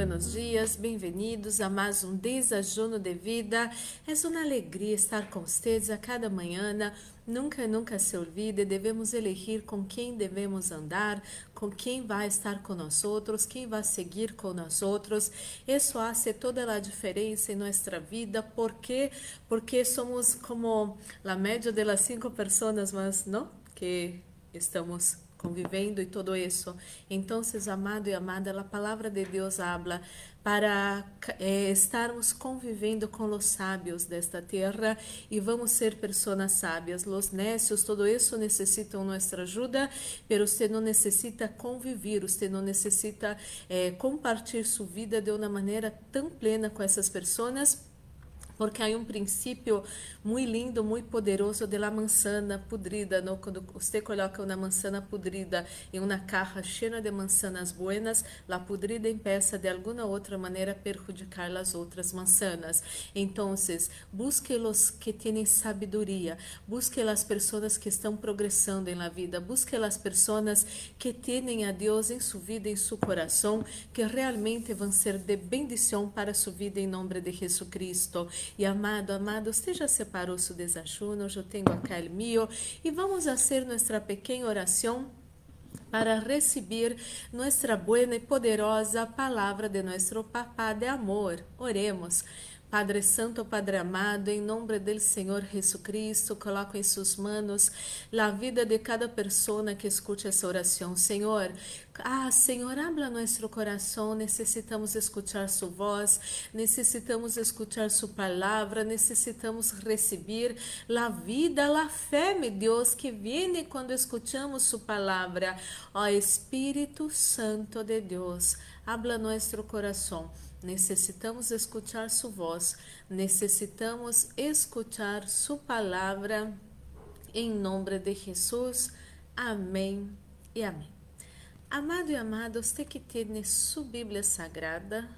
buenos dias, bem-vindos a mais um desajuno de vida. É uma alegria estar com vocês a cada manhã. Nunca, nunca se olvide, devemos elegir com quem devemos andar, com quem vai estar com quem vai seguir outros. Isso faz toda a diferença em nossa vida. ¿Por quê? Porque somos como a média das cinco pessoas, mas não que estamos convivendo e todo isso. Então, amado e amada, a palavra de Deus habla para eh, estarmos convivendo com os sábios desta terra e vamos ser pessoas sábias. Os necios, todo isso necessitam nossa ajuda, mas você não necessita conviver, você não necessita eh, compartilhar sua vida de uma maneira tão plena com essas pessoas porque há um princípio muito lindo, muito poderoso de la manzana podrida, ¿no? Quando você coloca uma manzana podrida em uma caja cheia de manzanas buenas, la podrida empieza de alguma outra maneira a perjudicar as outras manzanas. Então, busque os que têm sabedoria, busque as pessoas que estão progressando na vida, busque as pessoas que têm a Deus em sua vida, em seu coração, que realmente vão ser de bendição para sua vida em nome de Jesus Cristo. E amado, amado, já separou seu desajuno, eu tenho aqui o meu, e vamos fazer nossa pequena oração para receber nossa boa e poderosa palavra de nosso Papá de amor. Oremos. Padre Santo, Padre amado, em nome do Senhor Jesus Cristo, coloco em suas manos a vida de cada pessoa que escute essa oração. Senhor, ah, Senhor, habla nosso coração, necessitamos escutar sua voz, necessitamos escutar sua palavra, necessitamos receber a vida, a fé, meu Deus, que vem quando escutamos sua palavra. Ó Espírito Santo de Deus, habla nosso coração. Necessitamos escutar sua voz, necessitamos escutar sua palavra. Em nome de Jesus. Amém e amém. Amado e amada, você que tem sua Bíblia Sagrada,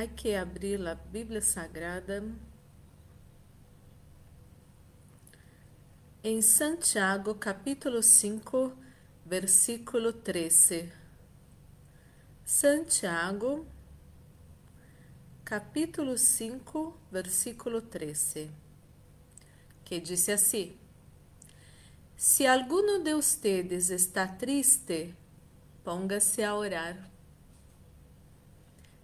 Hay que abrir a Bíblia Sagrada em Santiago, capítulo 5, versículo 13. Santiago, capítulo 5, versículo 13, que disse assim: Se alguno de ustedes está triste, ponga-se a orar.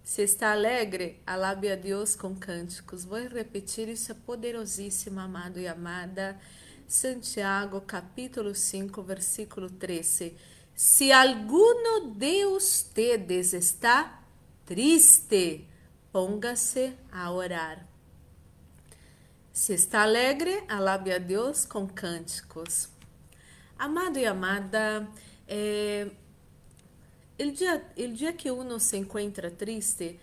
Se está alegre, alabe a Deus com cânticos. Vou repetir, isso é poderosíssimo, amado e amada. Santiago, capítulo 5, versículo 13. Se alguno de ustedes está triste, póngase a orar. Se está alegre, alabe a Deus com cânticos. Amado e amada, é, o, dia, o dia que uno se encontra triste,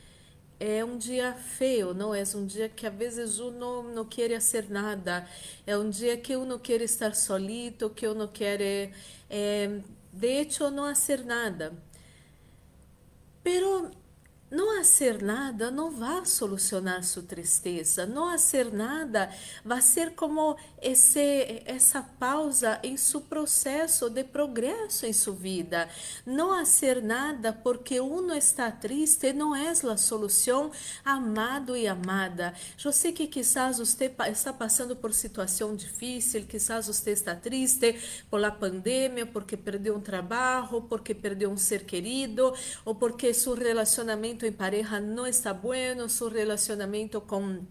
é um dia feio, não é um dia que às vezes uno não quer fazer nada, é um dia que uno quer estar solito, que uno quer, é, de hecho, não fazer nada. Pero não fazer nada não vai solucionar sua tristeza. Não fazer nada vai ser como esse, essa pausa em seu processo de progresso em sua vida. Não fazer nada porque uno está triste não é a solução, amado e amada. Eu sei que quizás você está passando por situação difícil, quizás você está triste por pandemia, porque perdeu um trabalho, porque perdeu um ser querido, ou porque seu relacionamento relacionamento em pareja não está bueno, seu relacionamento com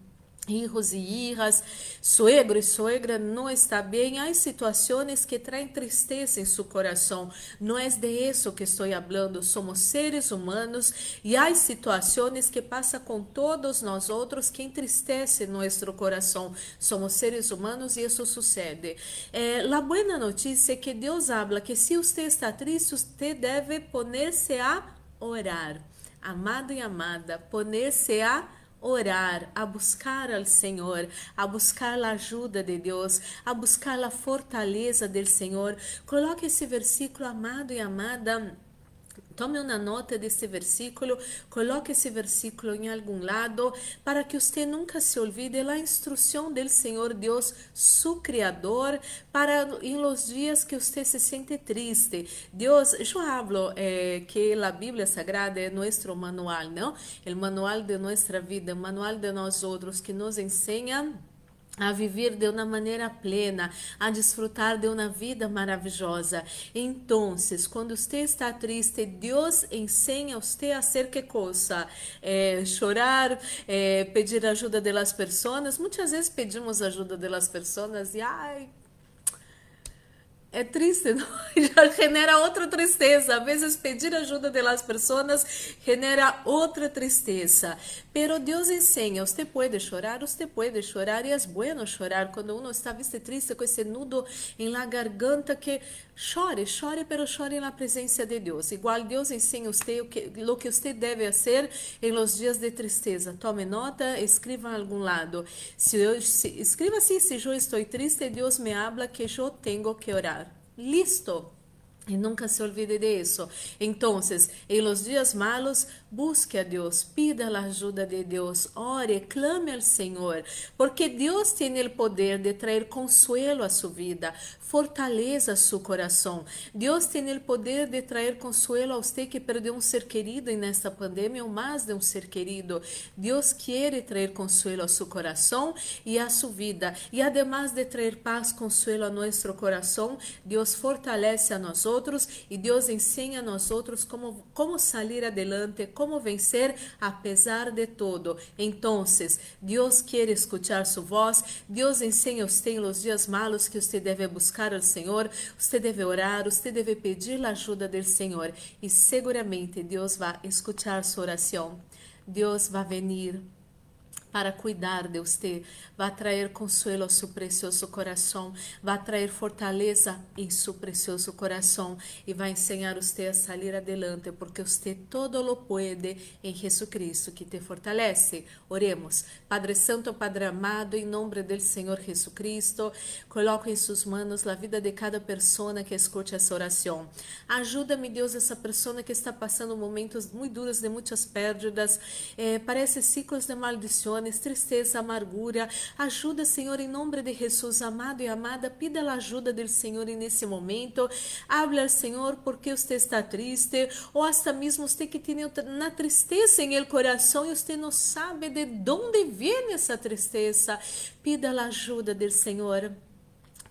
hijos e hijas, suegro e suegra não está bem. Há situações que traem tristeza em seu coração. Não é de isso que estou falando. Somos seres humanos e há situações que passam com todos nós outros que entristecem nosso coração. Somos seres humanos e isso sucede. Eh, boa notícia é que Deus habla que se você está triste, você deve poner-se a orar amado e amada, poner-se a orar, a buscar ao Senhor, a buscar a ajuda de Deus, a buscar a fortaleza do Senhor. Coloque esse versículo, amado e amada, Tome uma nota desse versículo, coloque esse versículo em algum lado, para que você nunca se olvide da instrução do Senhor Deus, su Criador, para em los dias que você se sente triste. Deus, eu hablo eh, que a Bíblia Sagrada é nosso manual, não? O manual de nossa vida, o manual de nós outros, que nos ensina a viver de uma maneira plena, a desfrutar de uma vida maravilhosa. Então, quando você está triste, Deus ensina você a ser que coisa? É, chorar, é, pedir ajuda das pessoas. Muitas vezes pedimos ajuda das pessoas e ai, é triste, não? Já genera outra tristeza. Às vezes pedir ajuda das pessoas genera outra tristeza. Pero Deus ensina, você pode chorar, você pode chorar e é bueno chorar quando uno está viste triste com esse nudo em la garganta que chore, chore, pero chore na presença de Deus. Igual Deus ensina você o que, lo que você deve fazer em los dias de tristeza. Tome nota, escreva em algum lado. Se eu, se, escreva assim, se eu estou triste, Deus me habla que eu tenho que orar. Listo. E nunca se olvide de. Então, em los dias malos, busque a Deus, pida a ajuda de Deus, ore, clame ao Senhor, porque Deus tem o poder de trazer consuelo a sua vida, fortaleza seu coração. Deus tem o poder de trazer consuelo a você que perdeu um ser querido nesta pandemia ou mais de um ser querido. Deus quer trazer consuelo a seu coração e a sua vida. E además de trazer paz, consuelo a nosso coração, Deus fortalece a nós outros e Deus ensina a nós outros como, como sair adelante, como vencer apesar de todo. Então, Deus quer escutar sua voz, Deus ensina você nos dias malos que você deve buscar ao Senhor, você deve orar, você deve pedir a ajuda do Senhor e seguramente Deus vai escutar sua oração. Deus vai venir para cuidar de você, vai trazer consuelo a seu precioso coração, vai trazer fortaleza em seu precioso coração e vai ensinar você a sair adelante, porque você todo lo pode em Jesucristo que te fortalece. Oremos. Padre Santo, Padre amado, em nome do Senhor Jesucristo, coloco em suas mãos a vida de cada pessoa que escute essa oração. Ajuda-me, Deus, essa pessoa que está passando momentos muito duros de muitas perdas, eh, parece ciclos de maldições tristeza, amargura. Ajuda, Senhor, em nome de Jesus, amado e amada, pida a ajuda do Senhor nesse momento. Habla, Senhor, porque você está triste, ou hasta mesmo você que tem na tristeza em el coração e você não sabe de onde vem essa tristeza. Pida a ajuda do Senhor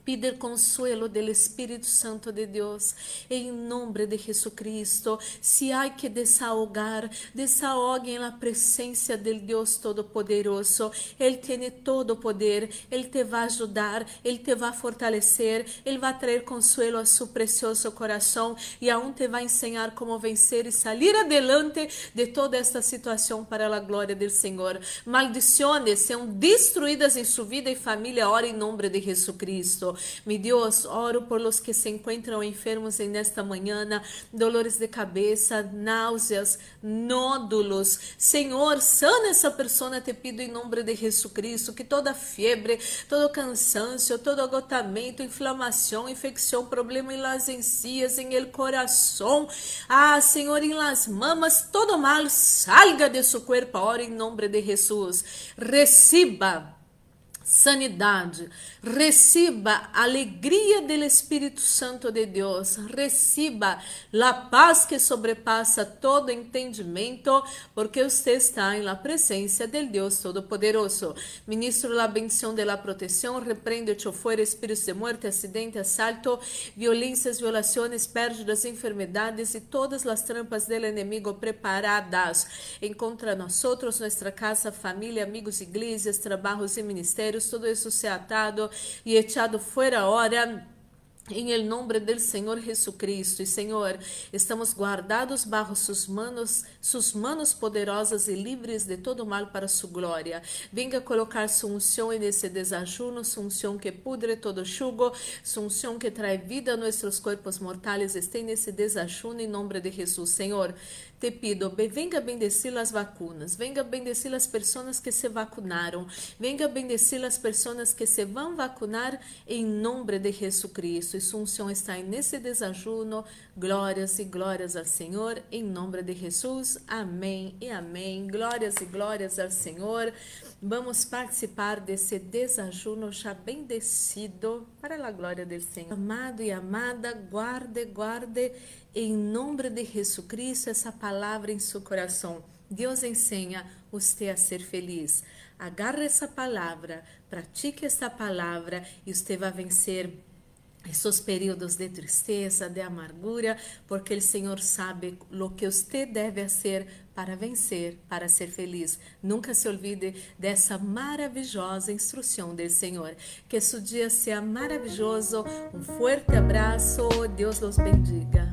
pedir consuelo del Espírito Santo de Deus, em nome de Jesucristo. Se há que desahogar, desahogue na presença del Deus Todo-Poderoso. Ele tem todo poder, Ele te vai ajudar, Ele te vai fortalecer, Ele vai trazer consuelo a seu precioso coração e aún te vai ensinar como vencer e sair adelante de toda esta situação para a glória do Senhor. Maldições são destruídas em sua vida e família, ora em nome de Jesucristo. Mi Dios, oro por los que se encuentran enfermos en esta mañana, dolores de cabeza, náuseas, nódulos. Senhor, sana essa pessoa, te pido em nome de Jesucristo, que toda febre, todo cansancio, todo agotamento, inflamação, infecção, problema em las encías, em el coração, ah, Senhor, em las mamas, todo mal salga de seu corpo, ora em nome de Jesus. Reciba sanidade, receba a alegria do Espírito Santo de Deus, receba a paz que sobrepassa todo entendimento, porque você está em la presença del Deus Todo-Poderoso. Ministro la bendição de la proteção, repreende o fuera espíritos de muerte, acidente, assalto, violências, violações, pérdidas, enfermedades e todas as trampas del enemigo preparadas. Encontra nós outros, nossa casa, família, amigos, igrejas, trabalhos e ministérios todo isso se atado e echado fuera ahora em el del Senhor Jesucristo. E Senhor, estamos guardados bajo sus manos sus manos poderosas e livres de todo mal para sua glória. Venga colocar sua unção nesse desajuno, sua unção que pudre todo jugo, sua unção que trae vida a nossos corpos mortais, esteja nesse desajuno em nome de Jesus, Senhor. Te pido, venga bendecir as vacunas, venga bendecir as pessoas que se vacunaram, venga bendecir as pessoas que se vão vacunar em nome de Jesus Cristo. E sua unção está nesse desajuno. Glórias e glórias ao Senhor, em nome de Jesus. Amém e amém. Glórias e glórias ao Senhor. Vamos participar desse desajuno já bendecido para a glória do Senhor. Amado e amada, guarde, guarde em nome de Jesus Cristo essa palavra em seu coração. Deus ensina você a ser feliz. Agarre essa palavra, pratique essa palavra e você vai vencer esses períodos de tristeza, de amargura, porque o Senhor sabe o que você deve fazer para vencer, para ser feliz. Nunca se olvide dessa maravilhosa instrução do Senhor. Que seu dia seja maravilhoso. Um forte abraço. Deus los bendiga.